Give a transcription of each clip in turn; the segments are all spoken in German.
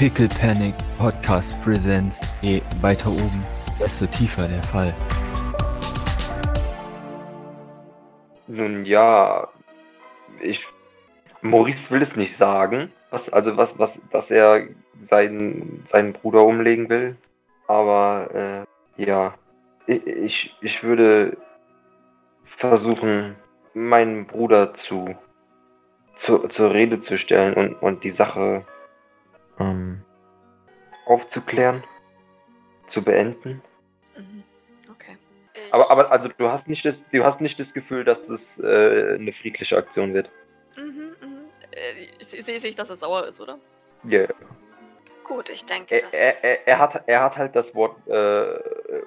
Pickle Panic Podcast Presents. Je weiter oben, desto tiefer der Fall. Nun ja, ich. Maurice will es nicht sagen, was, also was, was, dass er seinen, seinen Bruder umlegen will. Aber äh, ja, ich, ich würde versuchen, meinen Bruder zu, zu zur Rede zu stellen und, und die Sache ähm, aufzuklären, zu beenden. Mhm. Okay. Ich, Aber, aber also du hast nicht das, du hast nicht das Gefühl, dass es äh, eine friedliche Aktion wird. Mhm, mhm. Äh, Sehe ich, dass er sauer ist, oder? Ja. Gut, ich denke, Er, dass. er, er, er, hat, er hat halt das Wort äh,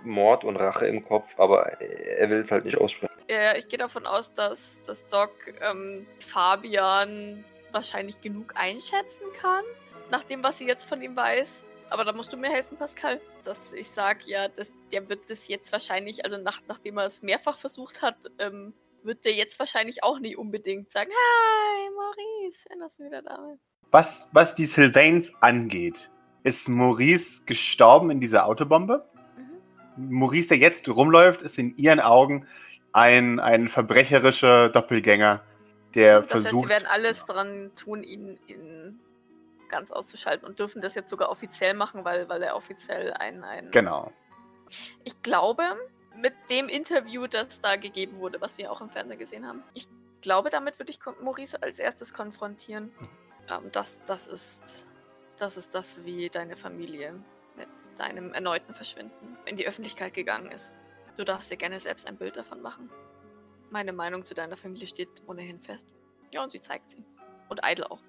Mord und Rache im Kopf, aber er will es halt nicht aussprechen. Ja, ich gehe davon aus, dass, dass Doc ähm, Fabian wahrscheinlich genug einschätzen kann, nach dem, was sie jetzt von ihm weiß. Aber da musst du mir helfen, Pascal. Dass ich sage, ja, dass, der wird das jetzt wahrscheinlich, also nach, nachdem er es mehrfach versucht hat, ähm, wird der jetzt wahrscheinlich auch nicht unbedingt sagen, Hi, Maurice, schön, dass du wieder da bist. Was, was die Sylvains angeht, ist Maurice gestorben in dieser Autobombe. Mhm. Maurice, der jetzt rumläuft, ist in ihren Augen ein, ein verbrecherischer Doppelgänger, der Das heißt, sie versucht. werden alles dran tun, ihn, ihn ganz auszuschalten und dürfen das jetzt sogar offiziell machen, weil, weil er offiziell ein, ein genau. Ich glaube, mit dem Interview, das da gegeben wurde, was wir auch im Fernsehen gesehen haben, ich glaube, damit würde ich Maurice als erstes konfrontieren. Ähm, das, das, ist, das ist das, wie deine Familie mit deinem erneuten Verschwinden in die Öffentlichkeit gegangen ist. Du darfst dir gerne selbst ein Bild davon machen. Meine Meinung zu deiner Familie steht ohnehin fest. Ja, und sie zeigt sie. Und Idle auch.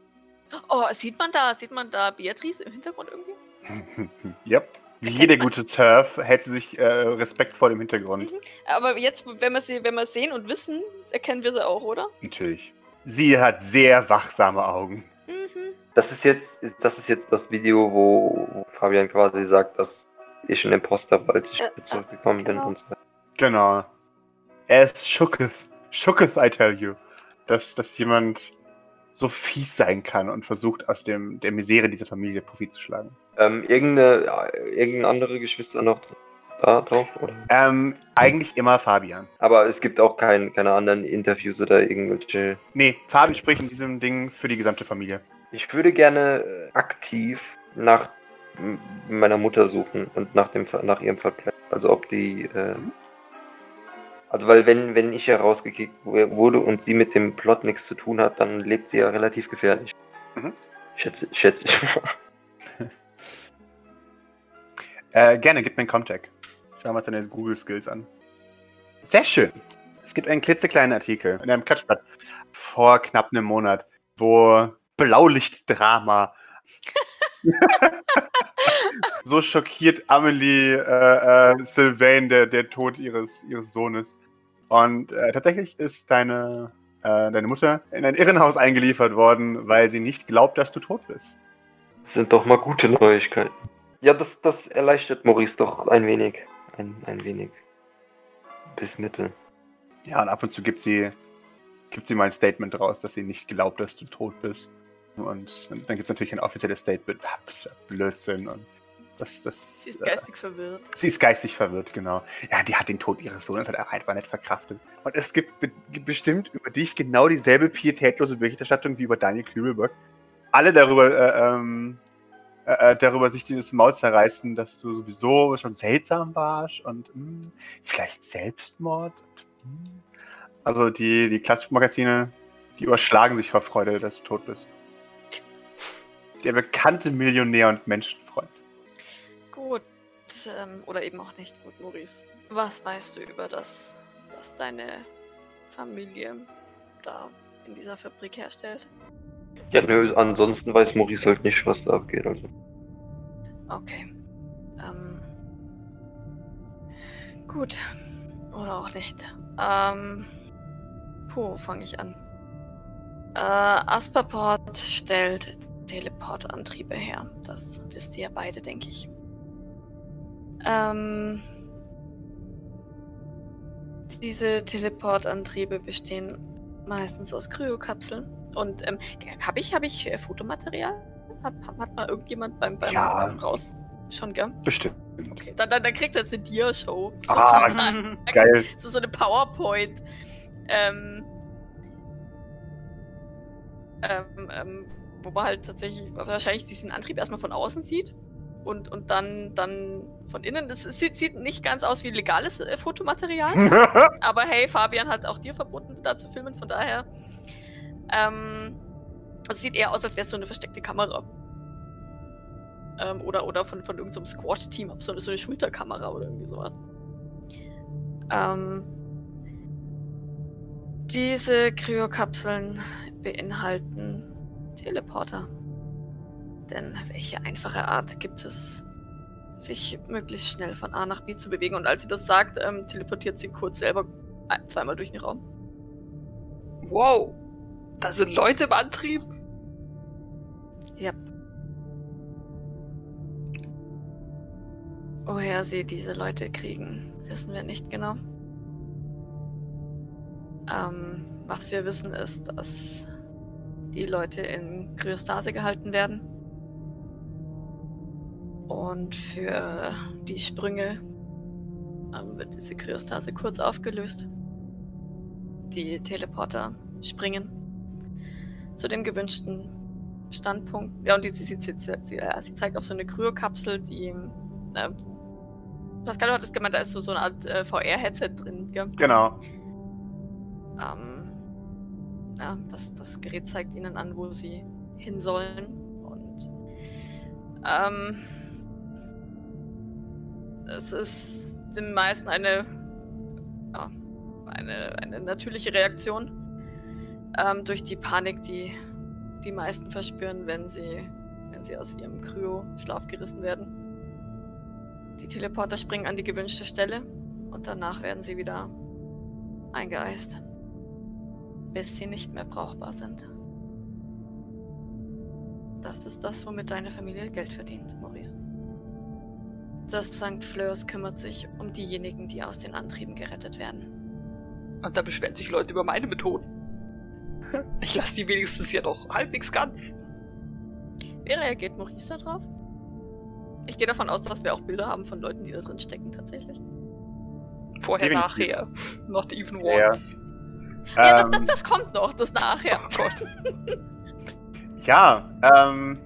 Oh, sieht man da, sieht man da Beatrice im Hintergrund irgendwie? yep. Wie jede gute Surf hält sie sich äh, respektvoll im Hintergrund. Mhm. Aber jetzt, wenn wir sie, wenn wir sehen und wissen, erkennen wir sie auch, oder? Natürlich. Sie hat sehr wachsame Augen. Mhm. Das ist jetzt, das ist jetzt das Video, wo, Fabian quasi sagt, dass ich ein Imposter war, als ich Äh, zurückgekommen bin genau. und so. Genau. Es shooketh. Shooketh, I tell you. Dass, dass jemand so fies sein kann und versucht, aus dem, der Misere dieser Familie Profit zu schlagen. Ähm, irgendeine, ja, irgendeine andere Geschwister noch da drauf, oder? Ähm, eigentlich immer Fabian. Aber es gibt auch kein, keine anderen Interviews oder irgendwelche. Nee, Fabi spricht in diesem Ding für die gesamte Familie. Ich würde gerne äh, aktiv nach meiner Mutter suchen und nach dem nach ihrem Verbleib. Also ob die äh, also weil wenn wenn ich herausgekickt wu- wurde und sie mit dem Plot nichts zu tun hat, dann lebt sie ja relativ gefährlich. Mhm. Schätze, schätze ich mal. Äh, gerne, gib mir einen Contact. Schau mal deine Google-Skills an. Sehr schön. Es gibt einen klitzekleinen Artikel in einem Klatschblatt vor knapp einem Monat, wo Blaulichtdrama so schockiert Amelie äh, äh, Sylvain der, der Tod ihres, ihres Sohnes. Und äh, tatsächlich ist deine, äh, deine Mutter in ein Irrenhaus eingeliefert worden, weil sie nicht glaubt, dass du tot bist. Das sind doch mal gute Neuigkeiten. Ja, das, das erleichtert Maurice doch ein wenig. Ein, ein wenig. Bis Mitte. Ja, und ab und zu gibt sie, gibt sie mal ein Statement raus, dass sie nicht glaubt, dass du tot bist. Und dann, gibt es natürlich ein offizielles Statement. Ah, Blödsinn. Und das, das, Sie ist äh, geistig verwirrt. sie ist geistig verwirrt, genau. Ja, die hat den Tod ihres Sohnes halt einfach nicht verkraftet. Und es gibt be bestimmt über dich genau dieselbe pietätlose Berichterstattung wie über Daniel Kübelberg. Alle darüber, äh, ähm, äh, äh, darüber sich dieses Maul zerreißen, dass du sowieso schon seltsam warst und mh, vielleicht Selbstmord. Und, mh. Also die, die Klassikmagazine, die überschlagen sich vor Freude, dass du tot bist. Der bekannte Millionär und Menschenfreund. Gut. Ähm, oder eben auch nicht gut, Maurice. Was weißt du über das, was deine Familie da in dieser Fabrik herstellt? Ja, nö, ansonsten weiß Maurice halt nicht, was da abgeht. Also. Okay. Ähm. Gut. Oder auch nicht. Ähm. Puh, fange ich an? Äh, Asperport stellt Teleportantriebe her. Das wisst ihr ja beide, denke ich. Ähm. Diese Teleportantriebe bestehen meistens aus Kryokapseln. Und ähm, habe ich, hab ich äh, Fotomaterial Hat, hat mal irgendjemand beim, beim, Ja. beim Raus schon, gell? Bestimmt. Okay, dann, dann, dann kriegt er jetzt eine Dia-Show. Ah, sozusagen. Geil. So, so eine PowerPoint. Ähm, ähm, ähm, wo man halt tatsächlich wahrscheinlich diesen Antrieb erstmal von außen sieht und, und dann, dann von innen. Das sieht, sieht nicht ganz aus wie legales äh, Fotomaterial, aber hey, Fabian hat auch dir verboten, da zu filmen, von daher. Ähm, es sieht eher aus, als wäre es so eine versteckte Kamera. Ähm, oder, oder von, von irgendeinem Squad-Team auf so eine, so eine Schulterkamera oder irgendwie sowas. Ähm, diese Kryokapseln beinhalten Teleporter. Denn welche einfache Art gibt es, sich möglichst schnell von A nach B zu bewegen? Und als sie das sagt, ähm, teleportiert sie kurz selber ein- zweimal durch den Raum. Wow. Da sind Leute im Antrieb. Ja. Woher sie diese Leute kriegen, wissen wir nicht genau. Ähm, was wir wissen ist, dass die Leute in Kryostase gehalten werden. Und für die Sprünge ähm, wird diese Kryostase kurz aufgelöst. Die Teleporter springen zu dem gewünschten Standpunkt. Ja, und die, sie, sie, sie, ja, sie zeigt auf so eine Kryokapsel, die. Äh, Pascal hat es gemeint, da ist so, so eine Art äh, VR-Headset drin. Gell? genau. Ähm, ja, das, das Gerät zeigt ihnen an, wo sie hin sollen. Und ähm, es ist den meisten eine, ja, eine, eine natürliche Reaktion ähm, durch die Panik, die die meisten verspüren, wenn sie, wenn sie aus ihrem Kryo-Schlaf gerissen werden. Die Teleporter springen an die gewünschte Stelle und danach werden sie wieder eingeeist bis sie nicht mehr brauchbar sind. Das ist das, womit deine Familie Geld verdient, Maurice. Das St. Fleurs kümmert sich um diejenigen, die aus den Antrieben gerettet werden. Und da beschweren sich Leute über meine Methoden. Ich lasse die wenigstens ja noch halbwegs ganz. Wie reagiert Maurice darauf? Ich gehe davon aus, dass wir auch Bilder haben von Leuten, die da drin stecken, tatsächlich. Vorher, Definitiv. nachher. Not even Ja. once. Ja, das, Ähm, das, das kommt noch, das nachher. Oh Gott. Ja, ähm,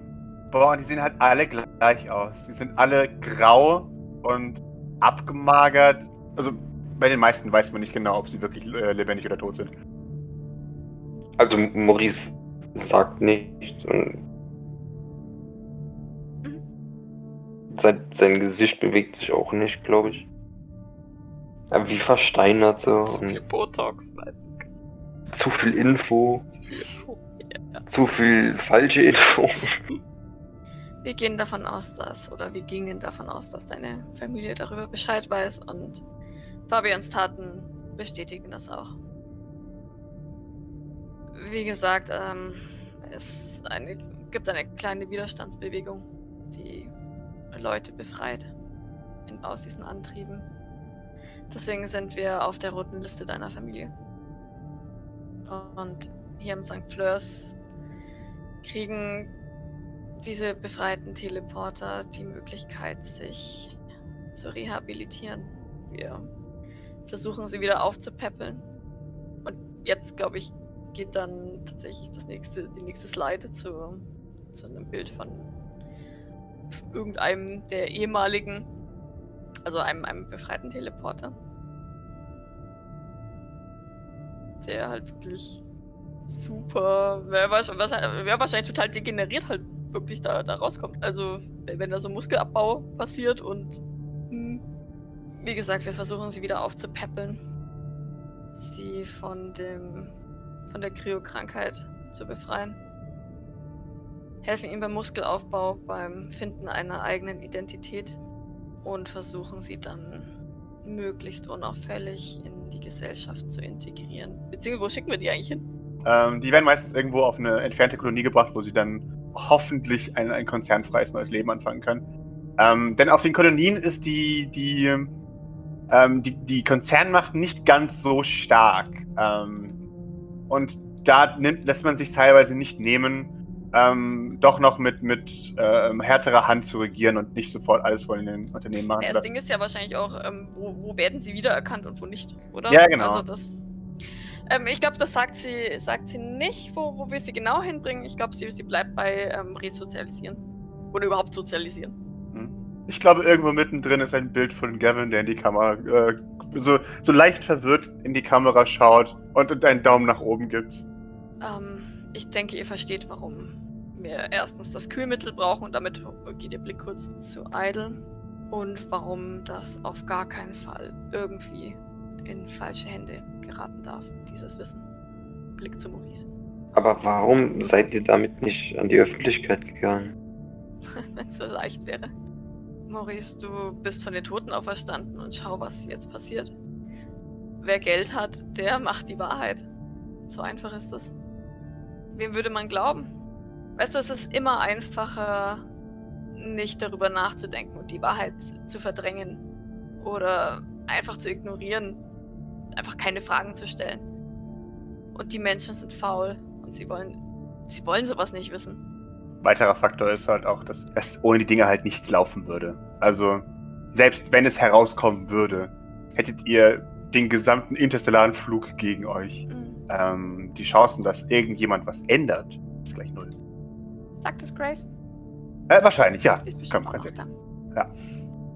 boah, und die sehen halt alle gleich aus. Die sind alle grau und abgemagert. Also bei den meisten weiß man nicht genau, ob sie wirklich äh, lebendig oder tot sind. Also Maurice sagt nichts und sein, sein Gesicht bewegt sich auch nicht, glaube ich. Aber wie versteinert so Zu viel Botox. Nein. zu viel Info, Zu viel Info. zu viel falsche Info. Wir gehen davon aus, dass, oder wir gingen davon aus, dass deine Familie darüber Bescheid weiß und Fabians Taten bestätigen das auch. Wie gesagt, ähm, es eine, gibt eine kleine Widerstandsbewegung, die Leute befreit in, aus diesen Antrieben. Deswegen sind wir auf der roten Liste deiner Familie. Und hier im St. Fleurs kriegen diese befreiten Teleporter die Möglichkeit, sich zu rehabilitieren. Wir versuchen sie wieder aufzupäppeln. Und jetzt, glaube ich, geht dann tatsächlich das nächste, die nächste Slide zu, zu einem Bild von irgendeinem der ehemaligen, also einem, einem befreiten Teleporter. Der halt wirklich super, wäre wahrscheinlich, wär wahrscheinlich total degeneriert halt wirklich da, da rauskommt. Also, wenn da so Muskelabbau passiert und hm, wie gesagt, wir versuchen sie wieder aufzupäppeln. Sie von dem von der Kryokrankheit zu befreien. Helfen ihm beim Muskelaufbau, beim Finden einer eigenen Identität und versuchen sie dann möglichst unauffällig in die Gesellschaft zu integrieren. Beziehungsweise, wo schicken wir die eigentlich hin? Ähm, die werden meistens irgendwo auf eine entfernte Kolonie gebracht, wo sie dann hoffentlich ein, ein konzernfreies neues Leben anfangen können. Ähm, denn auf den Kolonien ist die, die, ähm, die, die Konzernmacht nicht ganz so stark. Ähm, und da nimmt, lässt man sich teilweise nicht nehmen, ähm, doch noch mit, mit ähm, härterer Hand zu regieren und nicht sofort alles von den Unternehmen machen. Ja, das Ding ist ja wahrscheinlich auch, ähm, wo, wo werden sie wiedererkannt und wo nicht, oder? Ja, genau. Also das. Ähm, ich glaube, das sagt sie, sagt sie nicht, wo, wo wir sie genau hinbringen. Ich glaube, sie, sie bleibt bei ähm, Resozialisieren. Oder überhaupt sozialisieren. Hm. Ich glaube, irgendwo mittendrin ist ein Bild von Gavin, der in die Kamera äh, so, so leicht verwirrt in die Kamera schaut und, und einen Daumen nach oben gibt. Ähm, ich denke, ihr versteht, warum wir erstens das Kühlmittel brauchen und damit geht ihr Blick kurz zu Idle. Und warum das auf gar keinen Fall irgendwie in falsche Hände geraten darf, dieses Wissen. Blick zu Maurice. Aber warum seid ihr damit nicht an die Öffentlichkeit gegangen? Wenn es so leicht wäre. Maurice, du bist von den Toten auferstanden und schau, was jetzt passiert. Wer Geld hat, der macht die Wahrheit. So einfach ist das. Wem würde man glauben? Weißt du, es ist immer einfacher, nicht darüber nachzudenken und die Wahrheit zu verdrängen. Oder einfach zu ignorieren. Einfach keine Fragen zu stellen. Und die Menschen sind faul und sie wollen, sie wollen sowas nicht wissen. Weiterer Faktor ist halt auch, dass, dass ohne die Dinge halt nichts laufen würde. Also, selbst wenn es herauskommen würde, hättet ihr den gesamten interstellaren Flug gegen euch. Mhm. Ähm, die Chancen, dass irgendjemand was ändert, ist gleich null. Sagt es Grace? Äh, wahrscheinlich, ja. Bestimmt Komm, ganz. Ja.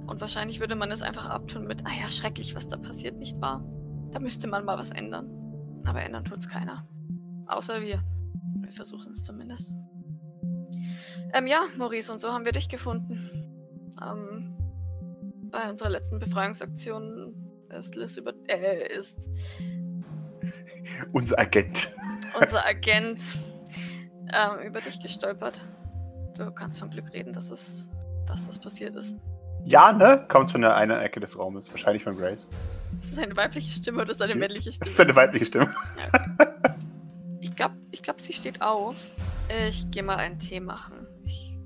Und wahrscheinlich würde man es einfach abtun mit, ah ja, schrecklich, was da passiert, nicht wahr? Da müsste man mal was ändern. Aber ändern tut's keiner. Außer wir. Wir versuchen es zumindest. Ähm, ja, Maurice, und so haben wir dich gefunden. Ähm, bei unserer letzten Befreiungsaktion ist Liz über, äh, ist Unser Agent. unser Agent ähm, über dich gestolpert. Du kannst vom Glück reden, dass es, dass das passiert ist. Ja, ne? Kommt von der einen Ecke des Raumes. Wahrscheinlich von Grace. Ist es eine weibliche Stimme oder ist es eine männliche Das Stimme? ist eine weibliche Stimme. Ich glaube, ich glaub, sie steht auf. Ich gehe mal einen Tee machen. Ich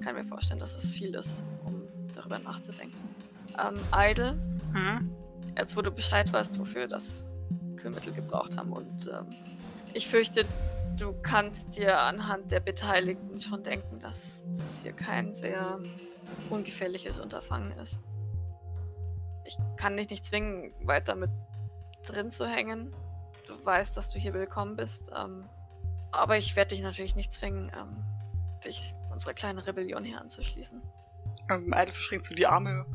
kann mir vorstellen, dass es viel ist, um darüber nachzudenken. Ähm, Idle, Hm? jetzt wo du Bescheid weißt, wofür das Kühlmittel gebraucht haben und ähm, ich fürchte, du kannst dir anhand der Beteiligten schon denken, dass das hier kein sehr ungefährliches Unterfangen ist. Ich kann dich nicht zwingen, weiter mit drin zu hängen. Du weißt, dass du hier willkommen bist. Ähm, aber ich werde dich natürlich nicht zwingen, ähm, dich unserer kleinen Rebellion hier anzuschließen. Ähm, eine verschränkt so die Arme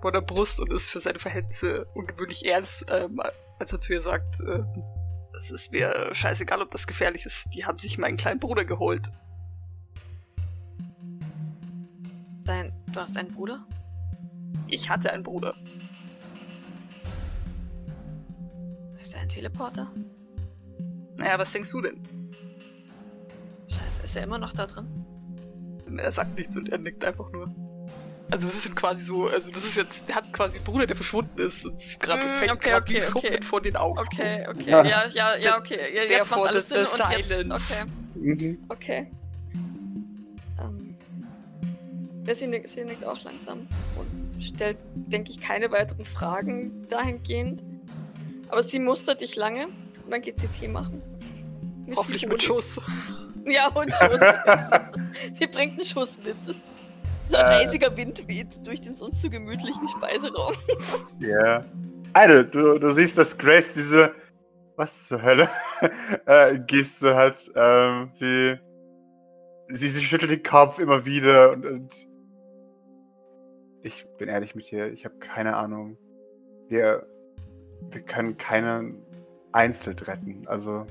vor der Brust und ist für seine Verhältnisse ungewöhnlich ernst, ähm, als er zu ihr sagt, ähm, es ist mir scheißegal, ob das gefährlich ist. Die haben sich meinen kleinen Bruder geholt. Dein, du hast einen Bruder? Ich hatte einen Bruder. Ist er ein Teleporter? Naja, was denkst du denn? Scheiße, ist er immer noch da drin? Er sagt nichts und er nickt einfach nur. Also das ist ihm quasi so, also das ist jetzt, er hat quasi einen Bruder, der verschwunden ist und gerade Mm, fällt okay, gerade wie okay, Schuppen okay. vor den Augen. Okay, okay. Ja. Ja, ja, ja, okay. Ja, jetzt macht Therefore alles the- Sinn the und jetzt... silence. Okay, Mhm. okay. Ähm, der sie nickt, sie nickt auch langsam und stellt, denke ich, keine weiteren Fragen dahingehend. Aber sie mustert dich lange und dann geht sie Tee machen. Mit Hoffentlich mit. Schuss. Ja, und Schuss. sie bringt einen Schuss mit. So ein Äh. eisiger Wind weht durch den sonst so gemütlichen Speiseraum. Ja. Eine, du, du siehst, dass Grace diese. Was zur Hölle? äh, Geste hat. Ähm, sie, sie. Sie schüttelt den Kopf immer wieder und. und ich bin ehrlich mit dir, ich habe keine Ahnung. Wir. Wir können keinen einzeln retten. Also.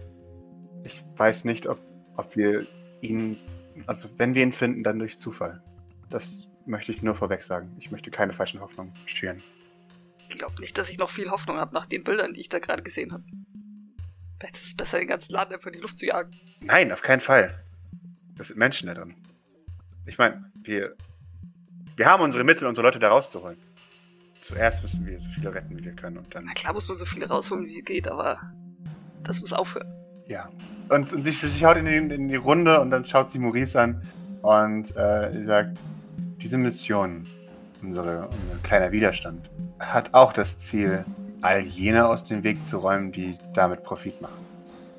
Ich weiß nicht, ob, ob wir ihn. Also, wenn wir ihn finden, dann durch Zufall. Das möchte ich nur vorweg sagen. Ich möchte keine falschen Hoffnungen schüren. Ich glaube nicht, dass ich noch viel Hoffnung habe nach den Bildern, die ich da gerade gesehen habe. Vielleicht ist es besser, den ganzen Laden einfach in die Luft zu jagen. Nein, auf keinen Fall. Das sind Menschen da drin. Ich meine, wir, wir haben unsere Mittel, unsere Leute da rauszuholen. Zuerst müssen wir so viele retten, wie wir können. Und dann, Na klar muss man so viele rausholen, wie geht, aber das muss aufhören. ja. Und, und sie, sie schaut in die, in die Runde und dann schaut sie Maurice an und äh, sagt, diese Mission, unsere, unser kleiner Widerstand, hat auch das Ziel, all jene aus dem Weg zu räumen, die damit Profit machen.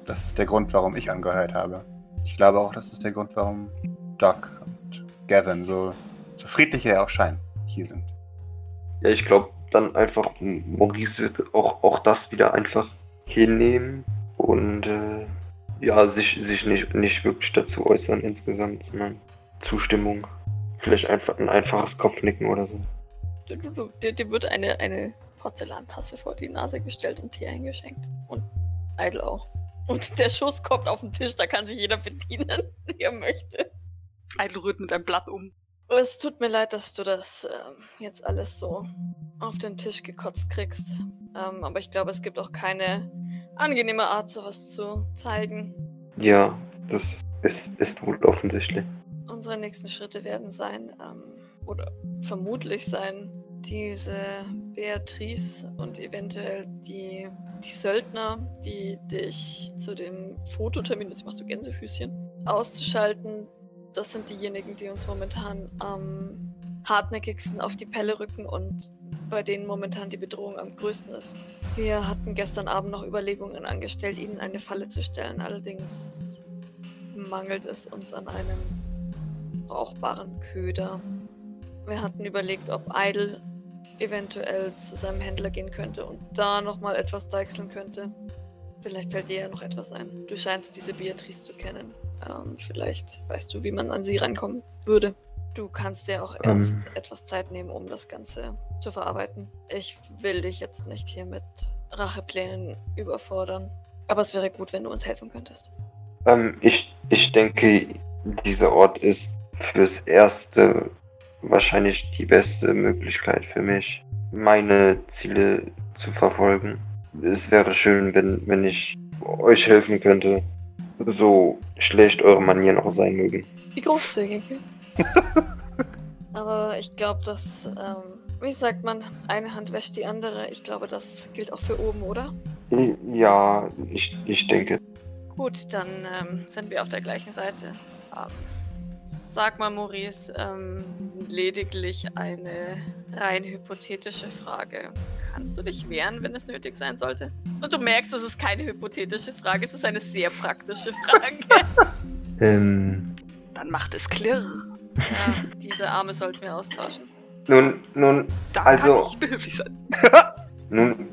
Das ist der Grund, warum ich angehört habe. Ich glaube auch, das ist der Grund, warum Doc und Gavin so, so friedlich er auch scheinen, hier sind. Ja, ich glaube dann einfach, Maurice wird auch, auch das wieder einfach hinnehmen und äh, ja, sich, sich nicht, nicht wirklich dazu äußern insgesamt, sondern Zustimmung. Vielleicht einfach ein einfaches Kopfnicken oder so. Du, du, du, dir, dir wird eine, eine Porzellantasse vor die Nase gestellt und Tee eingeschenkt. Und Idle auch. Und der Schuss kommt auf den Tisch, da kann sich jeder bedienen, wie er möchte. Idle rührt mit einem Blatt um. Es tut mir leid, dass du das ähm, jetzt alles so auf den Tisch gekotzt kriegst. Ähm, aber ich glaube, es gibt auch keine angenehme Art, sowas zu zeigen. Ja, das ist, ist wohl offensichtlich. Unsere nächsten Schritte werden sein, ähm, oder vermutlich sein, diese Beatrice und eventuell die, die Söldner, die dich zu dem Fototermin, das macht so Gänsefüßchen, auszuschalten. Das sind diejenigen, die uns momentan am hartnäckigsten auf die Pelle rücken und bei denen momentan die Bedrohung am größten ist. Wir hatten gestern Abend noch Überlegungen angestellt, ihnen eine Falle zu stellen. Allerdings mangelt es uns an einem brauchbaren Köder. Wir hatten überlegt, ob Idle eventuell zu seinem Händler gehen könnte und da nochmal etwas deichseln könnte. Vielleicht fällt dir ja noch etwas ein. Du scheinst diese Beatrice zu kennen. Ähm, vielleicht weißt du, wie man an sie rankommen würde. Du kannst dir auch Ähm. erst etwas Zeit nehmen, um das Ganze zu verarbeiten. Ich will dich jetzt nicht hier mit Racheplänen überfordern. Aber es wäre gut, wenn du uns helfen könntest. Ähm, ich, ich denke, dieser Ort ist fürs Erste wahrscheinlich die beste Möglichkeit für mich, meine Ziele zu verfolgen. Es wäre schön, wenn, wenn ich euch helfen könnte, so schlecht eure Manieren auch sein mögen. Wie großzügig. Aber ich glaube, dass, ähm, wie sagt man, eine Hand wäscht die andere. Ich glaube, das gilt auch für oben, oder? Ja, ich, ich denke. Gut, dann ähm, sind wir auf der gleichen Seite. Ähm, sag mal, Maurice, ähm, lediglich eine rein hypothetische Frage. Kannst du dich wehren, wenn es nötig sein sollte? Und du merkst, es ist keine hypothetische Frage, es ist eine sehr praktische Frage. Ähm, Dann macht es klirr. ja, diese Arme sollten wir austauschen. nun, nun, Da Also- kann ich behilflich sein. Nun,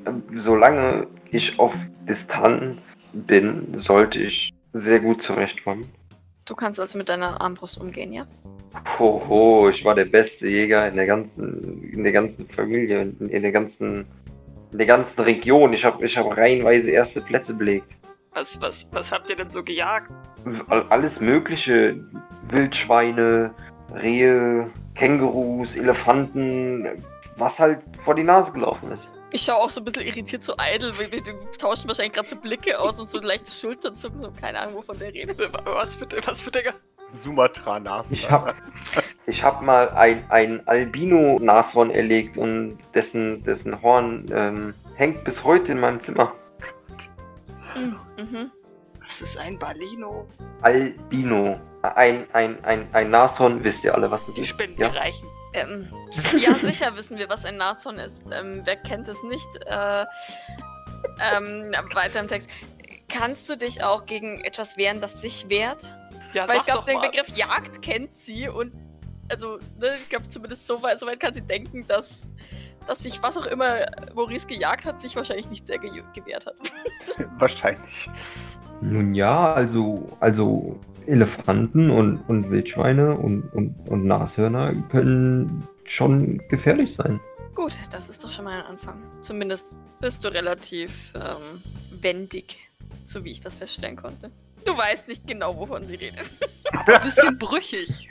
solange ich auf Distanz bin, sollte ich sehr gut zurechtkommen. Du kannst also mit deiner Armbrust umgehen, ja? Hoho, ich war der beste Jäger in der ganzen, in der ganzen Familie, in, in der ganzen, in der ganzen Region. Ich habe, ich habe reihenweise erste Plätze belegt. Was, was, was habt ihr denn so gejagt? All- Alles Mögliche, Wildschweine, Rehe, Kängurus, Elefanten, was halt vor die Nase gelaufen ist. Ich schaue auch so ein bisschen irritiert zu Idle. Wir, wir, wir tauschen wahrscheinlich gerade so Blicke aus und so leichte Schulternzucken. So keine Ahnung, wovon der redet. Was für, was für Dinger? Sumatra-Nase. Ich hab, ich hab mal ein, ein Albino-Nashorn erlegt und dessen, dessen Horn ähm, hängt bis heute in meinem Zimmer. Mhm. Was ist ein Balino? Albino. Ein, ein, ein, ein Nashorn, wisst ihr alle, was das Die ist? Spenden ja? mir reichen. Ähm, ja, sicher wissen wir, was ein Nashorn ist. Ähm, wer kennt es nicht? Äh, ähm, weiter im Text. Kannst du dich auch gegen etwas wehren, das sich wehrt? Ja, Weil ich glaube, den mal. Begriff Jagd kennt sie und also, ne, ich glaube zumindest so weit, so weit kann sie denken, dass, dass sich was auch immer Maurice gejagt hat, sich wahrscheinlich nicht sehr ge gewehrt hat. Wahrscheinlich. Nun ja, also, also Elefanten und, und Wildschweine und, und, und Nashörner können schon gefährlich sein. Gut, das ist doch schon mal ein Anfang. Zumindest bist du relativ ähm, wendig, so wie ich das feststellen konnte. Du weißt nicht genau, wovon sie redet. Ein bisschen brüchig.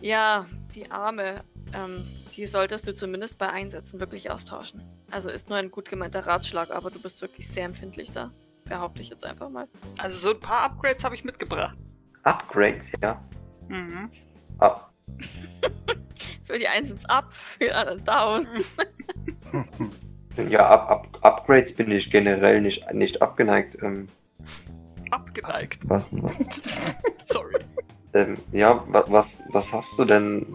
Ja, die Arme, ähm, die solltest du zumindest bei Einsätzen wirklich austauschen. Also ist nur ein gut gemeinter Ratschlag, aber du bist wirklich sehr empfindlich da. Behaupte ich jetzt einfach mal. Also so ein paar Upgrades habe ich mitgebracht. Upgrades, ja. Mhm. Ah, Für die einen sind's up, für die anderen down. ja, up, up, Upgrades bin ich generell nicht, nicht abgeneigt. Ähm, Abgeneigt. was, was, Sorry. ähm, ja, was, was, was hast du denn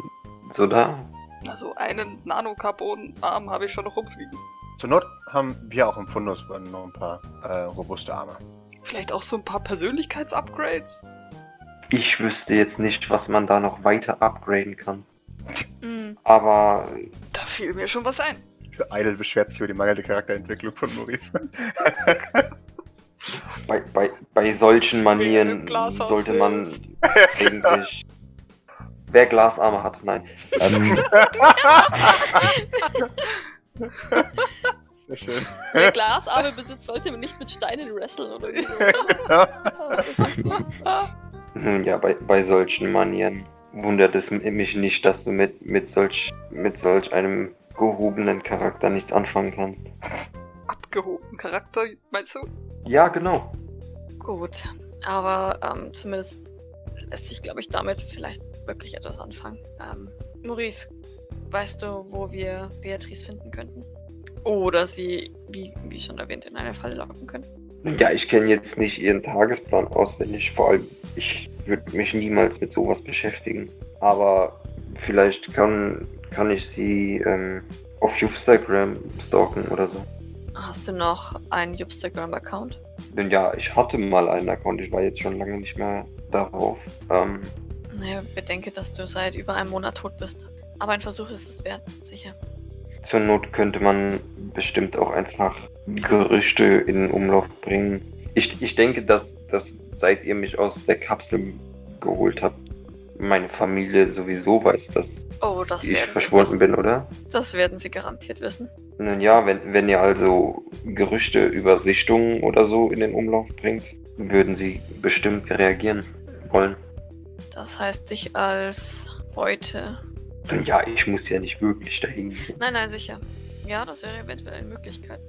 so da? Also einen Nanocarbon-Arm habe ich schon noch rumfliegen. Zur Not haben wir auch im Fundus noch ein paar äh, robuste Arme. Vielleicht auch so ein paar Persönlichkeitsupgrades. ich wüsste jetzt nicht, was man da noch weiter upgraden kann. Mhm. Aber Da fiel mir schon was ein. Idle beschwert sich über die mangelnde Charakterentwicklung von Maurice. bei, bei, bei solchen Manieren sollte man sitzt. eigentlich. Wer Glasarme hat, nein. Ähm, Sehr schön. Wer Glasarme besitzt, sollte nicht mit Steinen wresteln oder so. So. nun ja, bei, bei solchen Manieren wundert es mich nicht, dass du mit, mit, solch, mit solch einem gehobenen Charakter nichts anfangen kannst. Abgehoben Charakter, meinst du? Ja, genau. Gut, aber ähm, zumindest lässt sich, glaube ich, damit vielleicht wirklich etwas anfangen. Ähm, Maurice, weißt du, wo wir Beatrice finden könnten? Oder sie, wie, wie schon erwähnt, in eine Falle locken können? Ja, ich kenne jetzt nicht ihren Tagesplan auswendig. Vor allem, ich würde mich niemals mit sowas beschäftigen. Aber vielleicht kann, kann ich sie ähm, auf Instagram stalken oder so. Hast du noch einen Instagram-Account? Denn ja, ich hatte mal einen Account, ich war jetzt schon lange nicht mehr darauf. Ähm, Naja, bedenke, dass du seit über einem Monat tot bist. Aber ein Versuch ist es wert, sicher. zur Not könnte man bestimmt auch einfach Gerüchte in Umlauf bringen. Ich, ich denke, dass, dass seit ihr mich aus der Kapsel geholt habt, meine Familie sowieso weiß, dass Oh, das ich werden sie verschwunden wissen. bin, oder? Das werden sie garantiert wissen. Nun ja, wenn, wenn ihr also Gerüchte über Sichtungen oder so in den Umlauf bringt, würden sie bestimmt reagieren wollen. Das heißt, dich als Beute. Nun ja, ich muss ja nicht wirklich dahin. Nein, nein, sicher. Ja, das wäre eventuell eine Möglichkeit.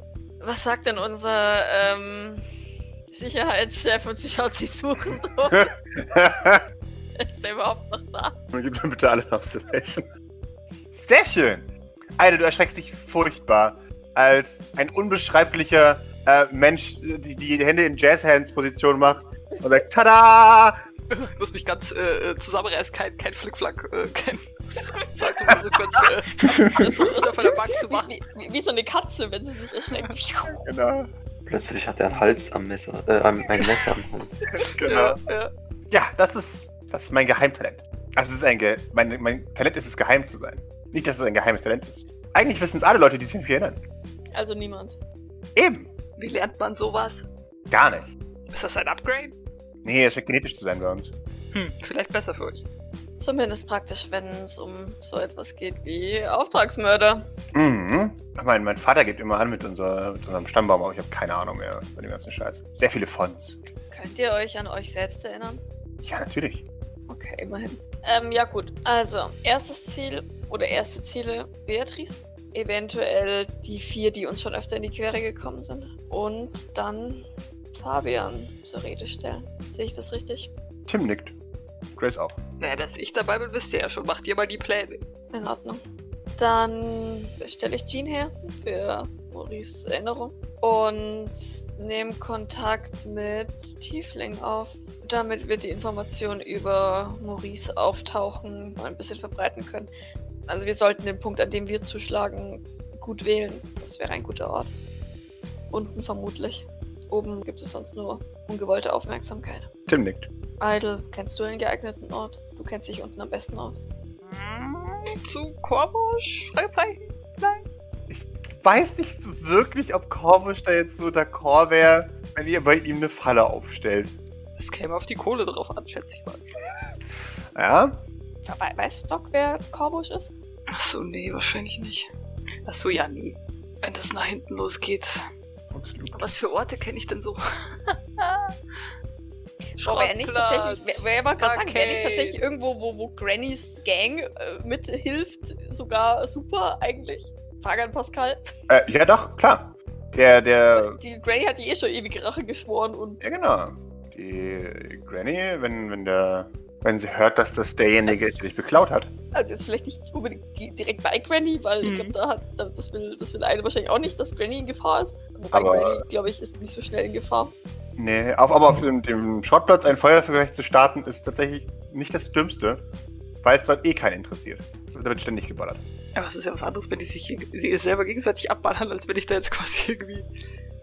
Was sagt denn unser ähm, Sicherheitschef und sie schaut sich suchend um? Ist der überhaupt noch da? Und gib mir bitte alle eine Observation. Sehr schön. Alter, du erschreckst dich furchtbar, als ein unbeschreiblicher äh, Mensch die, die Hände in Jazz-Hands-Position macht und sagt, tada! Ich muss mich ganz äh, zusammenreißen, kein, kein Flickflack, äh, kein Salto mal rückwärts äh, Das ist einer Bank zu machen. Wie, wie, wie so eine Katze, wenn sie sich erschreckt. Genau. Plötzlich hat er einen Hals am Messer, äh, ein ein Messer am Hals. genau. Ja, ja. Ja, das ist, das ist mein Geheimtalent. Also, es ist ein Ge mein, mein Talent ist es, geheim zu sein. Nicht, dass es ein geheimes Talent ist. Eigentlich wissen es alle Leute, die sich an mich erinnern. Also niemand. Eben. Wie lernt man sowas? Gar nicht. Ist das ein Upgrade? Nee, es scheint genetisch zu sein bei uns. Hm, vielleicht besser für euch. Zumindest praktisch, wenn es um so etwas geht wie Auftragsmörder. Mhm. Ich meine, mein Vater gibt immer an mit, unser, mit unserem Stammbaum, aber ich habe keine Ahnung mehr von dem ganzen Scheiß. Sehr viele Fonts. Könnt ihr euch an euch selbst erinnern? Ja, natürlich. Okay, immerhin. Ähm, ja gut. Also, erstes Ziel oder erste Ziele Beatrice. Eventuell die vier, die uns schon öfter in die Quere gekommen sind. Und dann Fabian zur Rede stellen. Sehe ich das richtig? Tim nickt. Grace auch. Naja, dass ich dabei bin, wisst ihr ja schon. Macht ihr mal die Pläne. In Ordnung. Dann stelle ich Jean her für Maurice Erinnerung und nehme Kontakt mit Tiefling auf, damit wir die Informationen über Maurice auftauchen und ein bisschen verbreiten können. Also wir sollten den Punkt, an dem wir zuschlagen, gut wählen. Das wäre ein guter Ort. Unten vermutlich. Oben gibt es sonst nur ungewollte Aufmerksamkeit. Tim nickt. Idle, kennst du einen geeigneten Ort? Du kennst dich unten am besten aus. Hm, zu Korbusch? Fragezeichen? Weiß nicht so wirklich, ob Korvusch da jetzt so d'accord wäre, wenn ihr bei ihm eine Falle aufstellt. Es käme auf die Kohle drauf an, schätze ich mal. Ja? We weißt Doc, wer Korbusch ist? Achso, nee, wahrscheinlich nicht. Achso, ja, nee. Wenn das nach hinten losgeht. Absolut. Was für Orte kenne ich denn so? Boah, wäre nicht tatsächlich, wer, wer wollte gerade sagen, wäre nicht Okay. tatsächlich irgendwo, wo, wo Grannys Gang äh, mithilft, sogar super eigentlich? Frage an Pascal. Äh, ja, doch, klar. Der, der. Die Granny hat die eh schon ewig Rache geschworen und Ja, genau. Die Granny, wenn, wenn der. Wenn sie hört, dass das derjenige ist, der dich beklaut hat. also jetzt vielleicht nicht unbedingt direkt bei Granny, weil ich Mhm. glaube, da hat da, das will das will eine wahrscheinlich auch nicht, dass Granny in Gefahr ist. Wobei Aber- Granny, glaube ich, ist nicht so schnell in Gefahr. Nee, auf, aber auf dem, dem Schrottplatz ein Feuervergleich zu starten, ist tatsächlich nicht das Dümmste, weil es dort eh keinen interessiert. Da wird ständig geballert. Aber es ist ja was anderes, wenn die sich sie selber gegenseitig abballern, als wenn ich da jetzt quasi irgendwie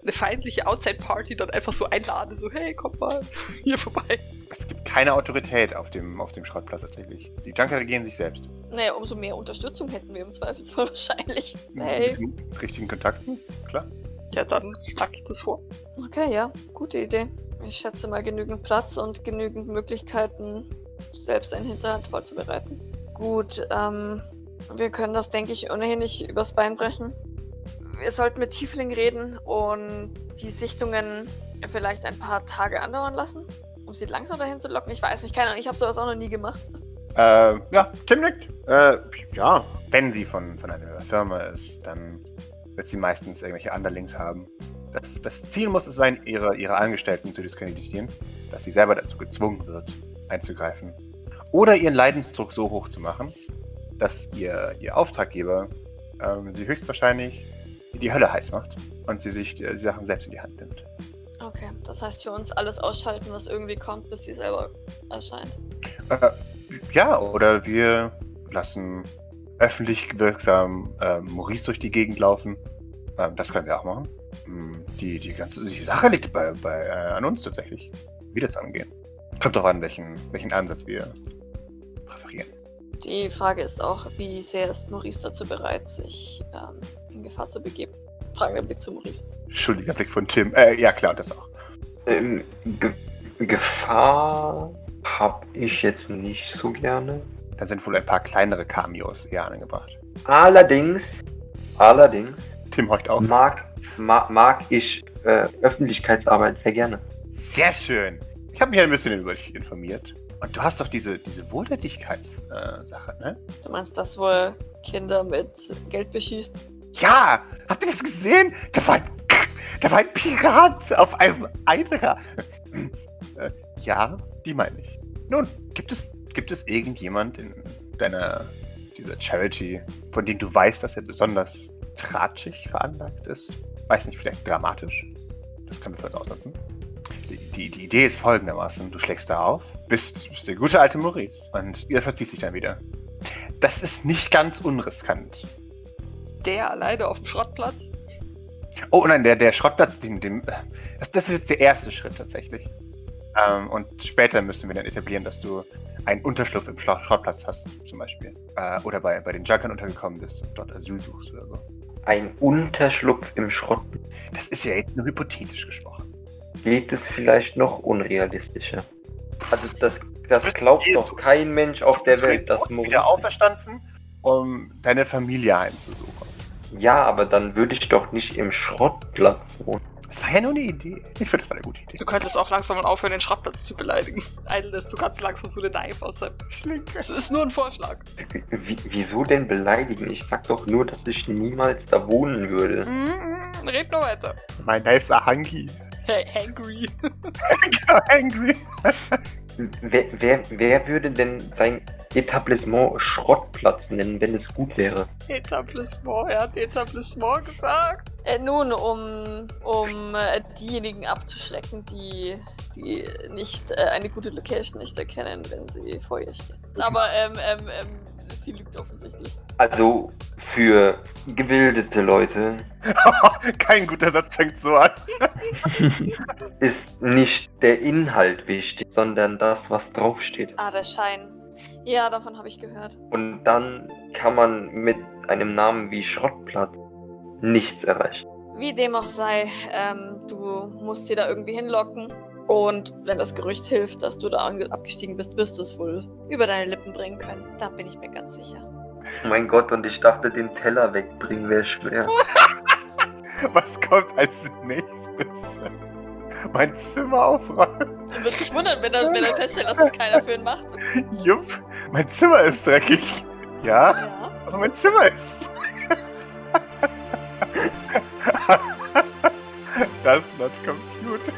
eine feindliche Outside-Party dann einfach so einlade, so, hey, kommt mal hier vorbei. Es gibt keine Autorität auf dem, auf dem Schrottplatz tatsächlich. Die Junker regieren sich selbst. Naja, umso mehr Unterstützung hätten wir im Zweifelsfall wahrscheinlich. Hey. Mit richtigen Kontakten, klar. Ja, dann schlage ich das vor. Okay, ja, gute Idee. Ich schätze mal genügend Platz und genügend Möglichkeiten, selbst ein Hinterhand vorzubereiten. Gut, ähm, wir können das, denke ich, ohnehin nicht übers Bein brechen. Wir sollten mit Tiefling reden und die Sichtungen vielleicht ein paar Tage andauern lassen, um sie langsam dahin zu locken. Ich weiß nicht, keine Ahnung, ich habe sowas auch noch nie gemacht. Äh, ja, Tim nickt. Äh, ja, wenn sie von, von einer Firma ist, dann wird sie meistens irgendwelche Underlings haben. Das, das Ziel muss es sein, ihre, ihre Angestellten zu diskreditieren, dass sie selber dazu gezwungen wird, einzugreifen. Oder ihren Leidensdruck so hoch zu machen, dass ihr, ihr Auftraggeber ähm, sie höchstwahrscheinlich in die Hölle heiß macht und sie sich die, die Sachen selbst in die Hand nimmt. Okay, das heißt für uns alles ausschalten, was irgendwie kommt, bis sie selber erscheint. Äh, ja, oder wir lassen öffentlich wirksam äh, Maurice durch die Gegend laufen. Ähm, das können wir auch machen. Hm, Die, die ganze die Sache liegt bei, bei, äh, an uns tatsächlich, wie das angehen. Kommt doch an, welchen, welchen Ansatz wir präferieren. Die Frage ist auch, wie sehr ist Maurice dazu bereit, sich ähm, in Gefahr zu begeben? Fragender Blick zu Maurice. Schuldiger Blick von Tim. Äh, ja, klar, das auch. Ähm, Ge Gefahr habe ich jetzt nicht so gerne. Da sind wohl ein paar kleinere Cameos eher angebracht. Allerdings, allerdings Tim horcht auf. mag, ma, mag ich äh, Öffentlichkeitsarbeit sehr gerne. Sehr schön. Ich habe mich ein bisschen über dich informiert. Und du hast doch diese, diese Wohltätigkeitssache, ne? Du meinst das, wo er Kinder mit Geld beschießt? Ja! Habt ihr das gesehen? Da war ein, da war ein Pirat auf einem Einra. Äh, ja, die meine ich. Nun, gibt es, gibt es irgendjemand in deiner, dieser Charity, von dem du weißt, dass er besonders tratschig veranlagt ist? Weiß nicht, vielleicht dramatisch? Das können wir für uns ausnutzen. Die, die, Idee ist folgendermaßen: Du schlägst da auf, bist, bist der gute alte Maurice und ihr verziehst dich dann wieder. Das ist nicht ganz unriskant. Der alleine auf dem Schrottplatz? Oh nein, der, der Schrottplatz, den, dem, das, das ist jetzt der erste Schritt tatsächlich. Ähm, und später müssen wir dann etablieren, dass du einen Unterschlupf im Schrottplatz hast, zum Beispiel. Äh, oder bei, bei den Junkern untergekommen bist und dort Asyl suchst oder so. Ein Unterschlupf im Schrott. Das ist ja jetzt nur hypothetisch gesprochen. Geht es vielleicht noch unrealistischer? Also das, das glaubt doch kein Mensch auf der Welt, dass Maurice... wieder auferstanden, um deine Familie heimzusuchen. Ja, aber dann würde ich doch nicht im Schrottplatz wohnen. Das war ja nur eine Idee. Ich finde, das war eine gute Idee. Du könntest auch langsam mal aufhören, den Schrottplatz zu beleidigen. Einen lässt du ganz langsam so eine Knife aus seinem... Schlinke. Es ist nur ein Vorschlag. Wie, wieso denn beleidigen? Ich sag doch nur, dass ich niemals da wohnen würde. Mm, mm, red nur weiter. My knives are hungry. Hey, hangry. genau, angry. Wer, wer, wer würde denn sein Etablissement Schrottplatz nennen, wenn es gut wäre? Etablissement, er hat Etablissement gesagt. Äh, nun, um, um äh, diejenigen abzuschrecken, die, die nicht äh, eine gute Location nicht erkennen, wenn sie vor ihr stehen. Aber ähm, ähm, ähm, sie lügt offensichtlich. Also für gebildete Leute Kein guter Satz fängt so an. ist nicht der Inhalt wichtig, sondern das, was draufsteht. Ah, der Schein. Ja, davon habe ich gehört. Und dann kann man mit einem Namen wie Schrottplatz nichts erreichen. Wie dem auch sei, ähm, du musst sie da irgendwie hinlocken. Und wenn das Gerücht hilft, dass du da abgestiegen bist, wirst du es wohl über deine Lippen bringen können. Da bin ich mir ganz sicher. Oh mein Gott, und ich dachte, den Teller wegbringen wäre schwer. Was kommt als nächstes? Mein Zimmer aufräumen. Er wird sich wundern, wenn er, wenn er feststellt, dass es keiner für ihn macht. Jupp, mein Zimmer ist dreckig. Ja, Ja. aber mein Zimmer ist. That's not compute.